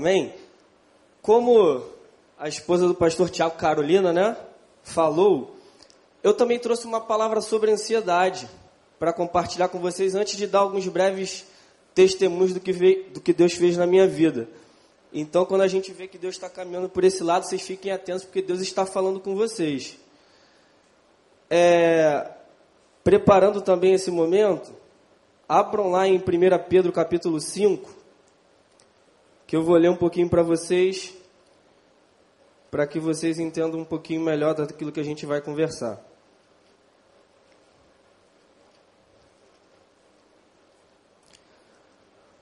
Amém? Como a esposa do pastor Tiago Carolina, né, falou, eu também trouxe uma palavra sobre ansiedade para compartilhar com vocês antes de dar alguns breves testemunhos do que, veio, do que Deus fez na minha vida. Então, quando a gente vê que Deus está caminhando por esse lado, vocês fiquem atentos, porque Deus está falando com vocês. É, preparando também esse momento, abram lá em 1 Pedro capítulo 5, que eu vou ler um pouquinho para vocês, para que vocês entendam um pouquinho melhor daquilo que a gente vai conversar.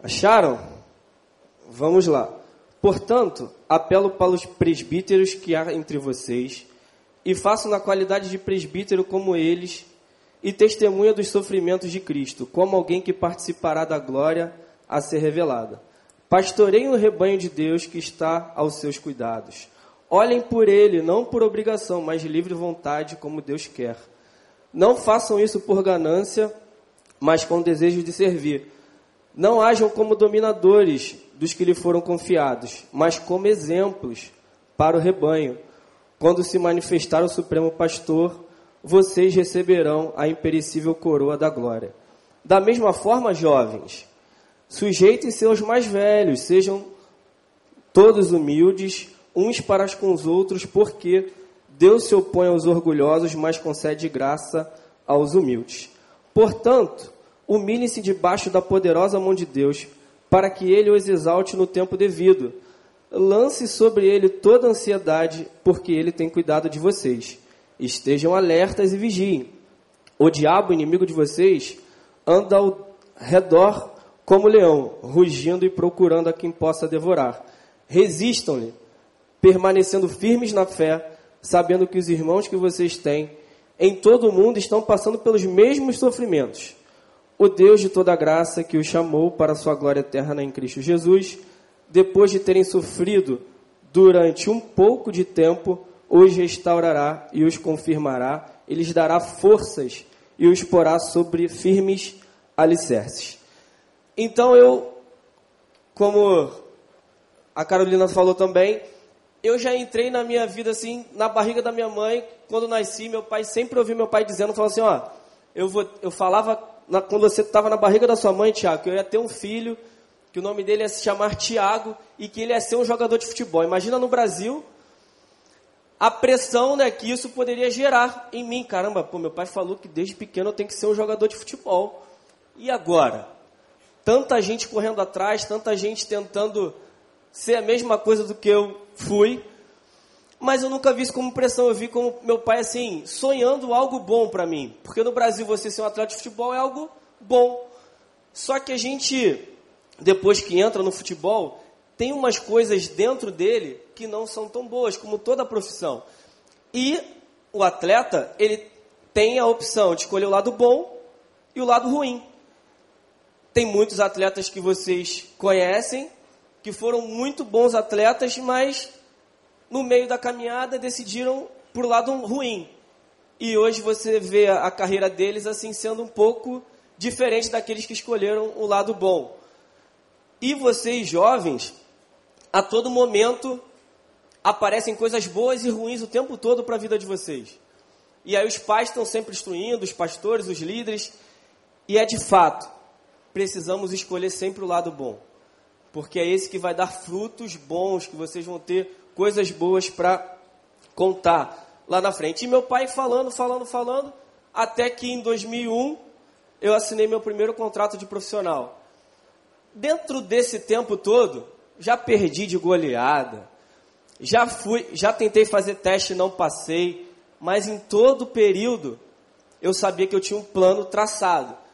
Acharam? Vamos lá. Portanto, apelo para os presbíteros que há entre vocês, e faço na qualidade de presbítero como eles, e testemunha dos sofrimentos de Cristo, como alguém que participará da glória a ser revelada. Pastoreiem o rebanho de Deus que está aos seus cuidados. Olhem por ele, não por obrigação, mas de livre vontade, como Deus quer. Não façam isso por ganância, mas com desejo de servir. Não hajam como dominadores dos que lhe foram confiados, mas como exemplos para o rebanho. Quando se manifestar o Supremo Pastor, vocês receberão a imperecível coroa da glória. Da mesma forma, jovens, sujeitem-se aos mais velhos, sejam todos humildes, uns para com os outros, porque Deus se opõe aos orgulhosos, mas concede graça aos humildes. Portanto, humilhem-se debaixo da poderosa mão de Deus, para que ele os exalte no tempo devido. Lance sobre ele toda ansiedade, porque ele tem cuidado de vocês. Estejam alertas e vigiem. O diabo, inimigo de vocês, anda ao redor como leão, rugindo e procurando a quem possa devorar. Resistam-lhe, permanecendo firmes na fé, sabendo que os irmãos que vocês têm em todo o mundo estão passando pelos mesmos sofrimentos o Deus de toda graça que os chamou para a sua glória eterna em Cristo Jesus, depois de terem sofrido durante um pouco de tempo, os restaurará e os confirmará, e lhes dará forças e os porá sobre firmes alicerces. Então eu, como a Carolina falou também, eu já entrei na minha vida assim, na barriga da minha mãe, quando nasci, meu pai sempre ouviu meu pai dizendo, falou assim, ó, eu vou, eu falava na, quando você estava na barriga da sua mãe, Tiago, que eu ia ter um filho, que o nome dele ia se chamar Tiago e que ele ia ser um jogador de futebol. Imagina no Brasil a pressão né, que isso poderia gerar em mim. Caramba, pô, meu pai falou que desde pequeno eu tenho que ser um jogador de futebol. E agora? Tanta gente correndo atrás, tanta gente tentando ser a mesma coisa do que eu fui mas eu nunca vi isso como pressão. Eu vi como meu pai, assim, sonhando algo bom para mim. Porque no Brasil você ser um atleta de futebol é algo bom. Só que a gente, depois que entra no futebol, tem umas coisas dentro dele que não são tão boas, como toda profissão. E o atleta, ele tem a opção de escolher o lado bom e o lado ruim. Tem muitos atletas que vocês conhecem, que foram muito bons atletas, mas no meio da caminhada, decidiram por lado ruim. E hoje você vê a carreira deles assim sendo um pouco diferente daqueles que escolheram o lado bom. E vocês, jovens, a todo momento aparecem coisas boas e ruins o tempo todo para a vida de vocês. E aí os pais estão sempre instruindo, os pastores, os líderes, e é de fato, precisamos escolher sempre o lado bom. Porque é esse que vai dar frutos bons que vocês vão ter coisas boas para contar lá na frente. E meu pai falando, falando, falando, até que em 2001 eu assinei meu primeiro contrato de profissional. Dentro desse tempo todo, já perdi de goleada, já fui, já tentei fazer teste e não passei, mas em todo o período eu sabia que eu tinha um plano traçado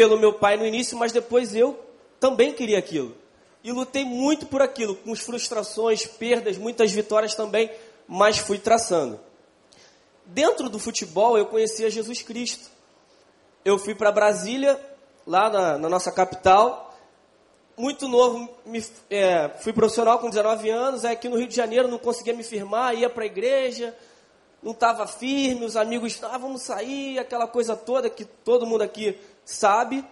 pelo meu pai no início, mas depois eu também queria aquilo e lutei muito por aquilo, com frustrações, perdas, muitas vitórias também, mas fui traçando. Dentro do futebol, eu conhecia Jesus Cristo. Eu fui para Brasília, lá na, na, nossa capital, muito novo, me, é, fui profissional com 19 anos, aqui no Rio de Janeiro não conseguia me firmar, ia para a igreja, não estava firme, os amigos, ah, vamos sair, aquela coisa toda que todo mundo aqui sabe.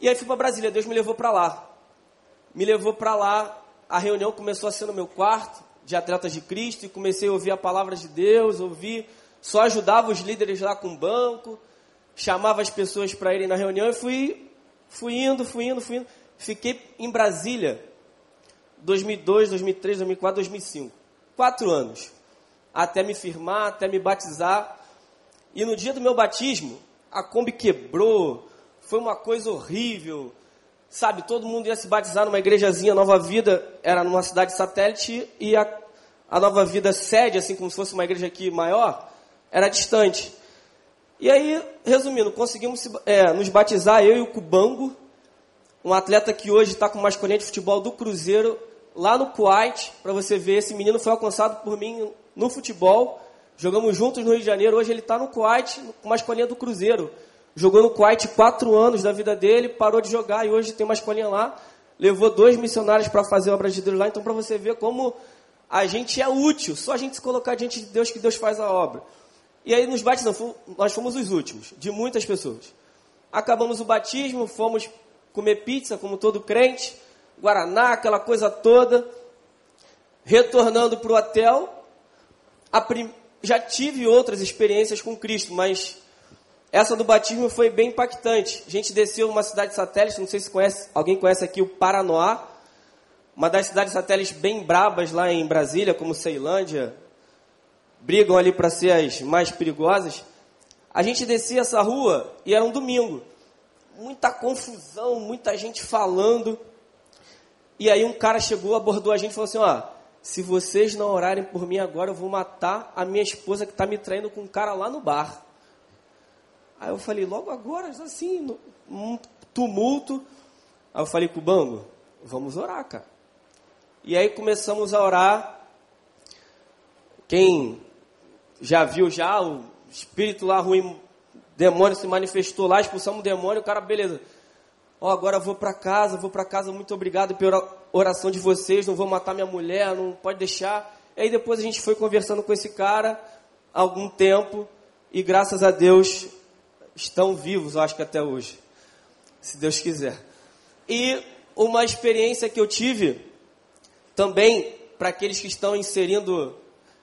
E aí fui para Brasília, Deus me levou para lá me levou para lá a reunião começou a ser no meu quarto, de atletas de Cristo, e comecei a ouvir a palavra de Deus, ouvir, só ajudava os líderes lá com o banco, chamava as pessoas para irem na reunião e fui, fui indo, fui indo, fui indo. Fiquei em Brasília 2002, 2003, 2004, 2005. Quatro anos. Até me firmar, até me batizar. E no dia do meu batismo, a Kombi quebrou, foi uma coisa horrível. Sabe, todo mundo ia se batizar numa igrejazinha Nova Vida, era numa cidade satélite, e a, a Nova Vida sede, assim como se fosse uma igreja aqui maior, era distante. E aí, resumindo, conseguimos é, nos batizar, eu e o Cubango, um atleta que hoje está com o masculino de futebol do Cruzeiro, lá no Kuwait, para você ver, esse menino foi alcançado por mim no futebol, jogamos juntos no Rio de Janeiro, hoje ele está no Kuwait, com uma escolinha do Cruzeiro. Jogou no Kuwait quatro anos da vida dele, parou de jogar e hoje tem uma escolinha lá. Levou dois missionários para fazer obras de Deus lá, então para você ver como a gente é útil, só a gente se colocar diante de Deus que Deus faz a obra. E aí nos batizamos, nós fomos os últimos, de muitas pessoas. Acabamos o batismo, fomos comer pizza, como todo crente, Guaraná, aquela coisa toda. Retornando para o hotel, prim... já tive outras experiências com Cristo, mas essa do batismo foi bem impactante. A gente desceu uma cidade satélite, não sei se conhece, alguém conhece aqui o Paranoá, uma das cidades satélites bem brabas lá em Brasília, como Ceilândia, brigam ali para ser as mais perigosas. A gente descia essa rua e era um domingo. Muita confusão, muita gente falando. E aí um cara chegou, abordou a gente e falou assim, ó, se vocês não orarem por mim agora, eu vou matar a minha esposa que está me traindo com um cara lá no bar. Aí eu falei, logo agora, assim, um tumulto. Aí eu falei, Cubango, vamos orar, cara. E aí começamos a orar. Quem já viu já o espírito lá ruim, demônio se manifestou lá, expulsamos o demônio, o cara, beleza. Ó, oh, agora vou para casa, vou para casa, muito obrigado pela oração de vocês, não vou matar minha mulher, não pode deixar. E aí depois a gente foi conversando com esse cara algum tempo e graças a Deus estão vivos, acho que até hoje, se Deus quiser. E uma experiência que eu tive também para aqueles que estão inserindo,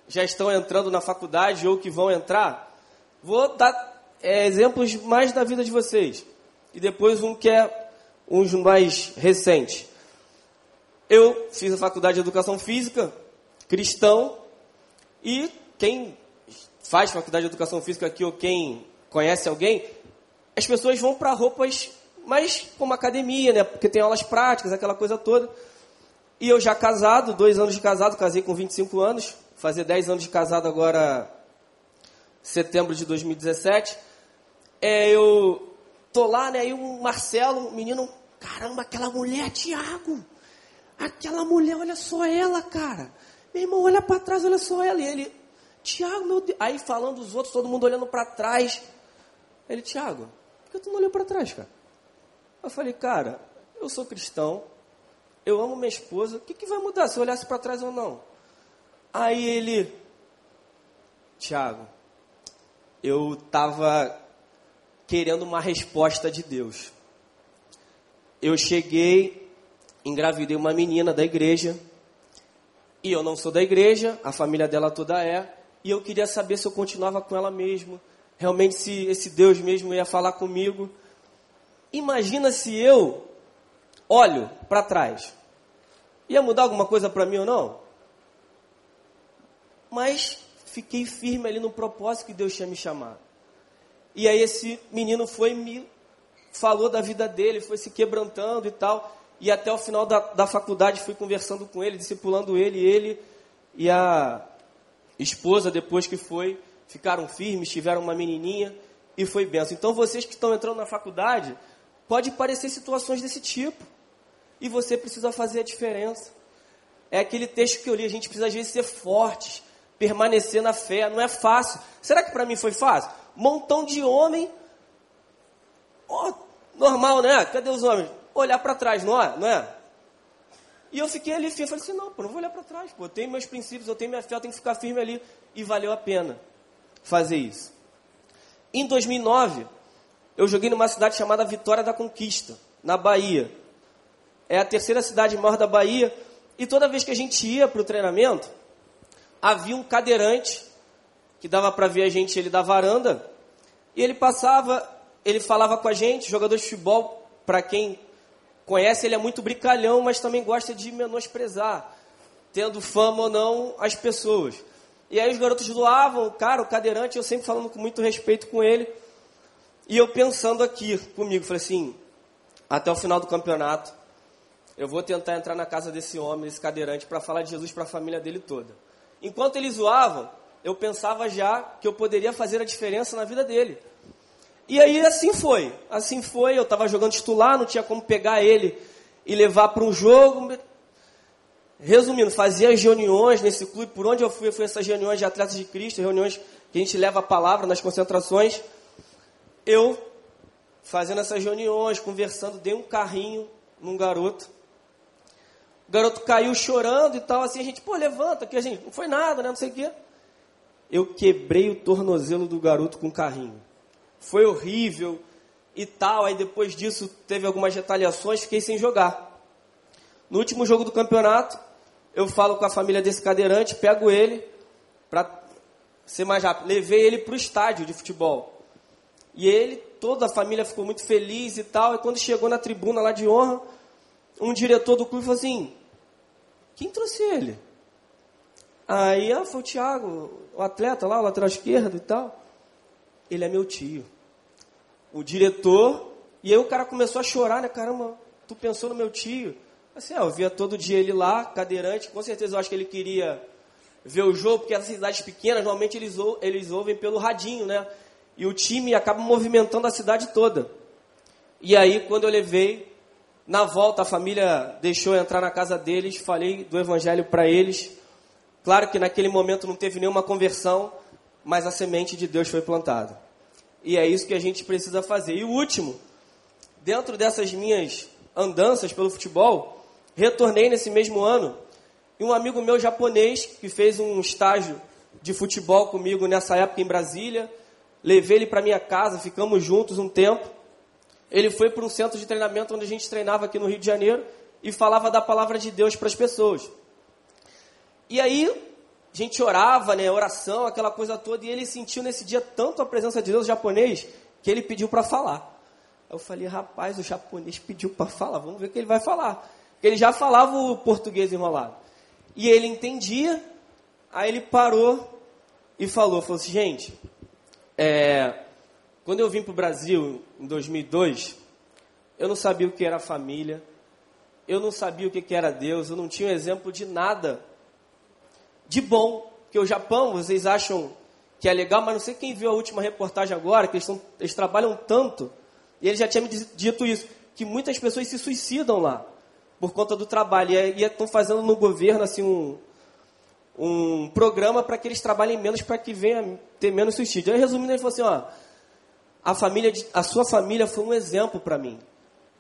já estão entrando na faculdade ou que vão entrar, vou dar é, exemplos mais da vida de vocês e depois um que é uns mais recentes. Eu fiz a faculdade de Educação Física, cristão, e quem faz faculdade de Educação Física aqui, ou quem conhece alguém, as pessoas vão para roupas mais como academia, né? Porque tem aulas práticas, aquela coisa toda. E eu já casado, dois anos de casado, casei com 25 anos, fazer 10 anos de casado agora, setembro de 2017. É, eu tô lá, né? E o Marcelo, o menino, Caramba, aquela mulher, Tiago. Aquela mulher, olha só ela, cara. Meu irmão, olha para trás, olha só ela. E ele, Tiago, meu Deus. Aí falando os outros, todo mundo olhando para trás. Ele, Tiago, por que tu não olhou para trás, cara? Eu falei, cara, eu sou cristão, eu amo minha esposa, o que, que vai mudar se eu olhasse para trás ou não? Aí ele, Tiago, eu estava querendo uma resposta de Deus eu cheguei, engravidei uma menina da igreja, e eu não sou da igreja, a família dela toda é, e eu queria saber se eu continuava com ela mesmo, realmente se esse Deus mesmo ia falar comigo. Imagina se eu olho para trás. Ia mudar alguma coisa para mim ou não? Mas fiquei firme ali no propósito que Deus tinha me chamado. E aí esse menino foi me falou da vida dele, foi se quebrantando e tal. E até o final da, da faculdade fui conversando com ele, discipulando ele, ele e a esposa, depois que foi, ficaram firmes, tiveram uma menininha e foi benção. Então vocês que estão entrando na faculdade, pode parecer situações desse tipo. E você precisa fazer a diferença. É aquele texto que eu li, a gente precisa às vezes ser fortes, permanecer na fé, não é fácil. Será que para mim foi fácil? Montão de homem Oh, normal, né? Cadê os homens? Olhar para trás, não é? não é? E eu fiquei ali firme, falei assim, não, pô, não vou olhar para trás, pô, eu tenho meus princípios, eu tenho minha fé, eu tenho que ficar firme ali. E valeu a pena fazer isso. Em 2009, eu joguei numa cidade chamada Vitória da Conquista, na Bahia. É a terceira cidade maior da Bahia. E toda vez que a gente ia para o treinamento, havia um cadeirante que dava para ver a gente ele da varanda, e ele passava, ele falava com a gente, jogador de futebol, para quem conhece, ele é muito brincalhão, mas também gosta de menosprezar, tendo fama ou não as pessoas. E aí os garotos zoavam, cara, o cadeirante, eu sempre falando com muito respeito com ele. E eu pensando aqui comigo, falei assim, até o final do campeonato, eu vou tentar entrar na casa desse homem, desse cadeirante, para falar de Jesus para a família dele toda. Enquanto eles zoavam, eu pensava já que eu poderia fazer a diferença na vida dele. E aí assim foi, assim foi, eu estava jogando titular, não tinha como pegar ele e levar para um jogo. Resumindo, fazia as reuniões nesse clube, por onde eu fui, eu fui essas reuniões de atletas de Cristo, reuniões que a gente leva a palavra nas concentrações. Eu, fazendo essas reuniões, conversando, dei um carrinho num garoto. O garoto caiu chorando e tal, assim, a gente, pô, levanta, que a gente, não foi nada, né, não sei o quê. Eu quebrei o tornozelo do garoto com o carrinho foi horrível e tal. Aí depois disso teve algumas retaliações, fiquei sem jogar. No último jogo do campeonato, eu falo com a família desse cadeirante, pego ele para ser mais rápido. Levei ele para o estádio de futebol. E ele, toda a família ficou muito feliz e tal. E quando chegou na tribuna lá de honra, um diretor do clube falou assim: Quem trouxe ele? Aí ah, foi o Thiago, o atleta lá, o lateral esquerdo e tal ele é meu tio. O diretor, e aí o cara começou a chorar, né? Caramba, tu pensou no meu tio? Assim, é, eu via todo dia ele lá, cadeirante, com certeza eu acho que ele queria ver o jogo, porque essas cidades pequenas, normalmente eles, eles ouvem pelo radinho, né? E o time acaba movimentando a cidade toda. E aí, quando eu levei, na volta, a família deixou eu entrar na casa deles, falei do evangelho para eles. Claro que naquele momento não teve nenhuma conversão, mas a semente de Deus foi plantada. E é isso que a gente precisa fazer. E o último, dentro dessas minhas andanças pelo futebol, retornei nesse mesmo ano e um amigo meu japonês que fez um estágio de futebol comigo nessa época em Brasília, levei ele para minha casa, ficamos juntos um tempo. Ele foi para um centro de treinamento onde a gente treinava aqui no Rio de Janeiro e falava da palavra de Deus para as pessoas. E aí a gente orava, né, oração, aquela coisa toda, e ele sentiu nesse dia tanto a presença de Deus japonês que ele pediu para falar. Eu falei, rapaz, o japonês pediu para falar, vamos ver o que ele vai falar. Ele já falava o português enrolado. E ele entendia, aí ele parou e falou, falou assim, gente, é, quando eu vim para o Brasil em 2002, eu não sabia o que era família, eu não sabia o que era Deus, eu não tinha exemplo de nada de bom. Que o Japão, vocês acham que é legal, mas não sei quem viu a última reportagem agora, que eles, tão, eles trabalham tanto, e ele já tinha me dito isso, que muitas pessoas se suicidam lá, por conta do trabalho. E estão fazendo no governo assim um, um programa para que eles trabalhem menos, para que venha ter menos suicídio. Aí, resumindo, ele falou assim, ó, a, família de, a sua família foi um exemplo para mim.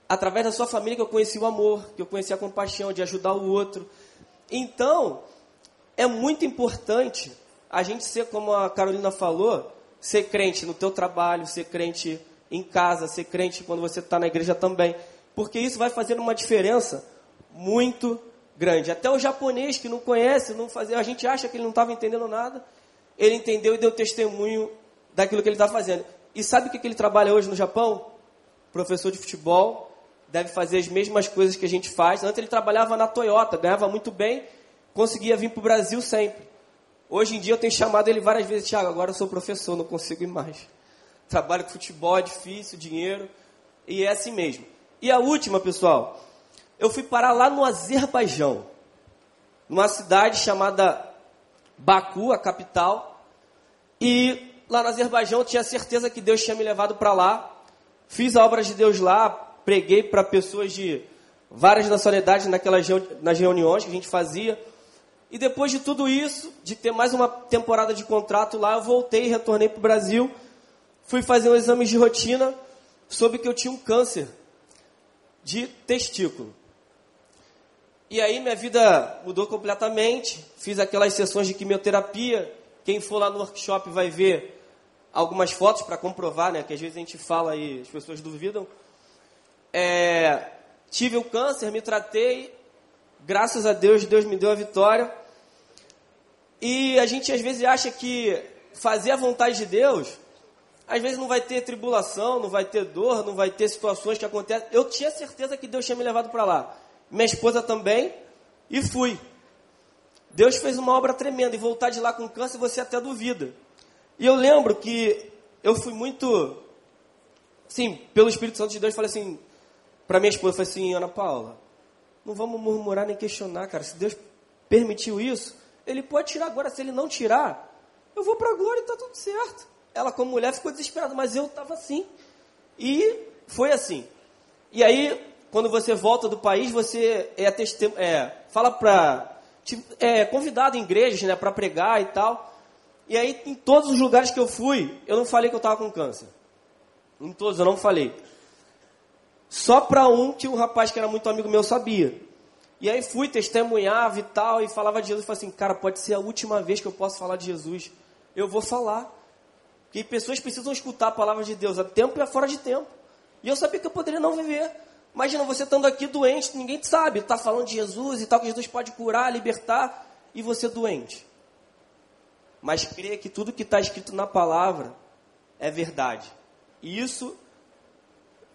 Através da sua família que eu conheci o amor, que eu conheci a compaixão, de ajudar o outro. Então, é muito importante a gente ser, como a Carolina falou, ser crente no teu trabalho, ser crente em casa, ser crente quando você está na igreja também. Porque isso vai fazer uma diferença muito grande. Até o japonês que não conhece, não fazia, a gente acha que ele não estava entendendo nada, ele entendeu e deu testemunho daquilo que ele está fazendo. E sabe o que, que ele trabalha hoje no Japão? Professor de futebol, deve fazer as mesmas coisas que a gente faz. Antes ele trabalhava na Toyota, ganhava muito bem, conseguia vir para o Brasil sempre. Hoje em dia eu tenho chamado ele várias vezes, Tiago, agora eu sou professor, não consigo ir mais. Trabalho com futebol, é difícil, dinheiro, e é assim mesmo. E a última, pessoal, eu fui parar lá no Azerbaijão, numa cidade chamada Baku, a capital, e lá no Azerbaijão eu tinha certeza que Deus tinha me levado para lá, fiz a obra de Deus lá, preguei para pessoas de várias nacionalidades naquelas nas reuniões que a gente fazia, e depois de tudo isso, de ter mais uma temporada de contrato lá, eu voltei e retornei para o Brasil. Fui fazer um exame de rotina, soube que eu tinha um câncer de testículo. E aí minha vida mudou completamente. Fiz aquelas sessões de quimioterapia. Quem for lá no workshop vai ver algumas fotos para comprovar, né? Que às vezes a gente fala e as pessoas duvidam. É, tive o câncer, me tratei Graças a Deus, Deus me deu a vitória. E a gente às vezes acha que fazer a vontade de Deus, às vezes não vai ter tribulação, não vai ter dor, não vai ter situações que acontecem. Eu tinha certeza que Deus tinha me levado para lá. Minha esposa também, e fui. Deus fez uma obra tremenda e voltar de lá com câncer você até duvida. E eu lembro que eu fui muito, sim, pelo Espírito Santo de Deus, falei assim, para minha esposa, falei assim, Ana Paula, não vamos murmurar nem questionar, cara. Se Deus permitiu isso, Ele pode tirar agora. Se Ele não tirar, eu vou para a glória e está tudo certo. Ela, como mulher, ficou desesperada, mas eu estava assim. E foi assim. E aí, quando você volta do país, você é, testem é fala para é convidado em igrejas, né, para pregar e tal. E aí, em todos os lugares que eu fui, eu não falei que eu estava com câncer. Em todos eu não falei. Só para um que um rapaz que era muito amigo meu sabia. E aí fui, testemunhava e tal, e falava de Jesus. Falei assim, cara, pode ser a última vez que eu posso falar de Jesus. Eu vou falar. Porque pessoas precisam escutar a palavra de Deus a tempo e a fora de tempo. E eu sabia que eu poderia não viver. Imagina você estando aqui doente, ninguém sabe, está falando de Jesus e tal, que Jesus pode curar, libertar, e você doente. Mas crê que tudo que está escrito na palavra é verdade. E isso,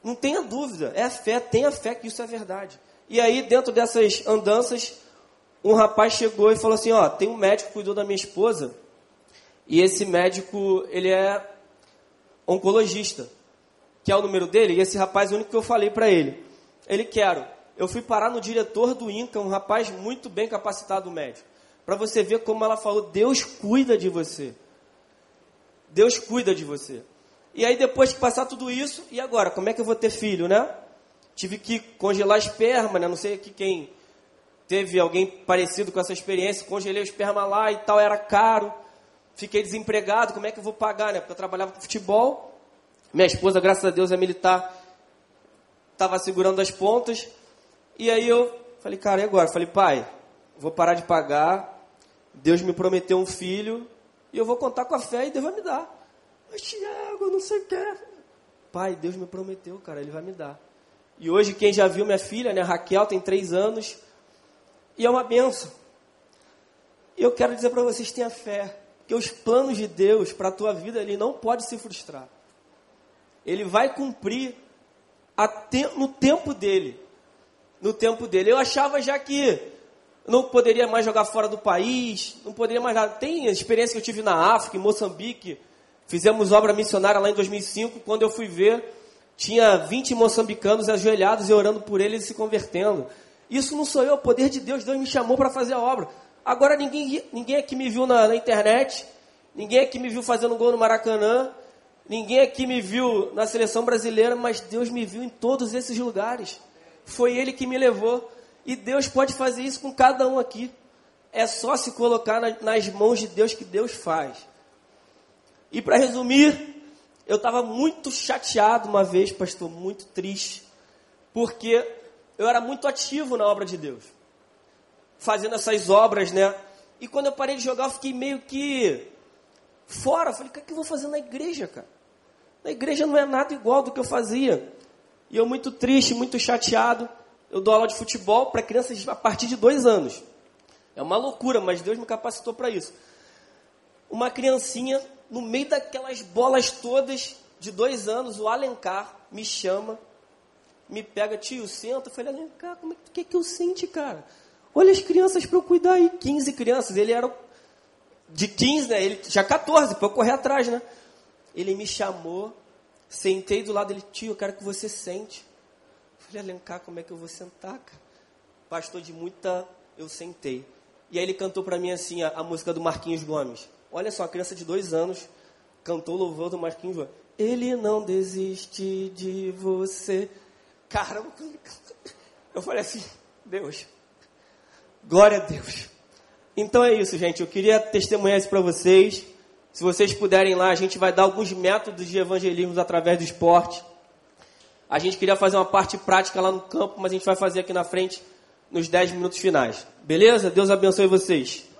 não tenha dúvida, é fé, tenha fé que isso é verdade. E aí, dentro dessas andanças, um rapaz chegou e falou assim: Ó, tem um médico que cuidou da minha esposa, e esse médico, ele é oncologista que é o número dele, e esse rapaz é o único que eu falei para ele. Ele quero. Eu fui parar no diretor do INCA, um rapaz muito bem capacitado médico. Para você ver como ela falou, Deus cuida de você. Deus cuida de você. E aí depois que passar tudo isso, e agora? Como é que eu vou ter filho, né? Tive que congelar esperma, né? Não sei aqui quem teve alguém parecido com essa experiência. Congelei o esperma lá e tal, era caro. Fiquei desempregado, como é que eu vou pagar, né? Porque eu trabalhava com futebol. Minha esposa, graças a Deus, é militar, estava segurando as pontas. E aí eu falei, cara, e agora? Falei, pai, vou parar de pagar. Deus me prometeu um filho e eu vou contar com a fé e Deus vai me dar. Mas, Tiago, não sei o que. Pai, Deus me prometeu, cara, Ele vai me dar. E hoje, quem já viu minha filha, né, Raquel, tem três anos, e é uma benção. E eu quero dizer para vocês, tenha fé, que os planos de Deus para a tua vida, ele não pode se frustrar ele vai cumprir te, no tempo dele. No tempo dele. Eu achava já que não poderia mais jogar fora do país, não poderia mais nada. Tem experiência que eu tive na África, em Moçambique. Fizemos obra missionária lá em 2005. Quando eu fui ver, tinha 20 moçambicanos ajoelhados e orando por eles e se convertendo. Isso não sou eu, o poder de Deus. Deus me chamou para fazer a obra. Agora ninguém, ninguém aqui me viu na, na internet, ninguém aqui me viu fazendo gol no Maracanã, Ninguém aqui me viu na seleção brasileira, mas Deus me viu em todos esses lugares. Foi Ele que me levou. E Deus pode fazer isso com cada um aqui. É só se colocar nas mãos de Deus que Deus faz. E para resumir, eu estava muito chateado uma vez, pastor, muito triste, porque eu era muito ativo na obra de Deus, fazendo essas obras, né? E quando eu parei de jogar, eu fiquei meio que fora. Falei, o que, é que eu vou fazer na igreja, cara? Na igreja não é nada igual do que eu fazia. E eu muito triste, muito chateado. Eu dou aula de futebol para crianças a partir de dois anos. É uma loucura, mas Deus me capacitou para isso. Uma criancinha, no meio daquelas bolas todas, de dois anos, o Alencar me chama, me pega, tio, senta. Eu falei, Alencar, como é que, é que eu sente, cara? Olha as crianças para eu cuidar aí. 15 crianças. Ele era de 15, né? Ele já 14, para eu correr atrás, né? Ele me chamou, sentei do lado dele, tio, eu quero que você sente. Falei, Alencar, como é que eu vou sentar, cara? Pastor de muita, eu sentei. E aí ele cantou para mim assim a, a, música do Marquinhos Gomes. Olha só, a criança de dois anos cantou louvor do Marquinhos Gomes. Ele não desiste de você. Caramba, eu falei assim, Deus, glória a Deus. Então é isso, gente. Eu queria testemunhar isso para vocês. Se vocês puderem lá, a gente vai dar alguns métodos de evangelismo através do esporte. A gente queria fazer uma parte prática lá no campo, mas a gente vai fazer aqui na frente nos 10 minutos finais. Beleza? Deus abençoe vocês.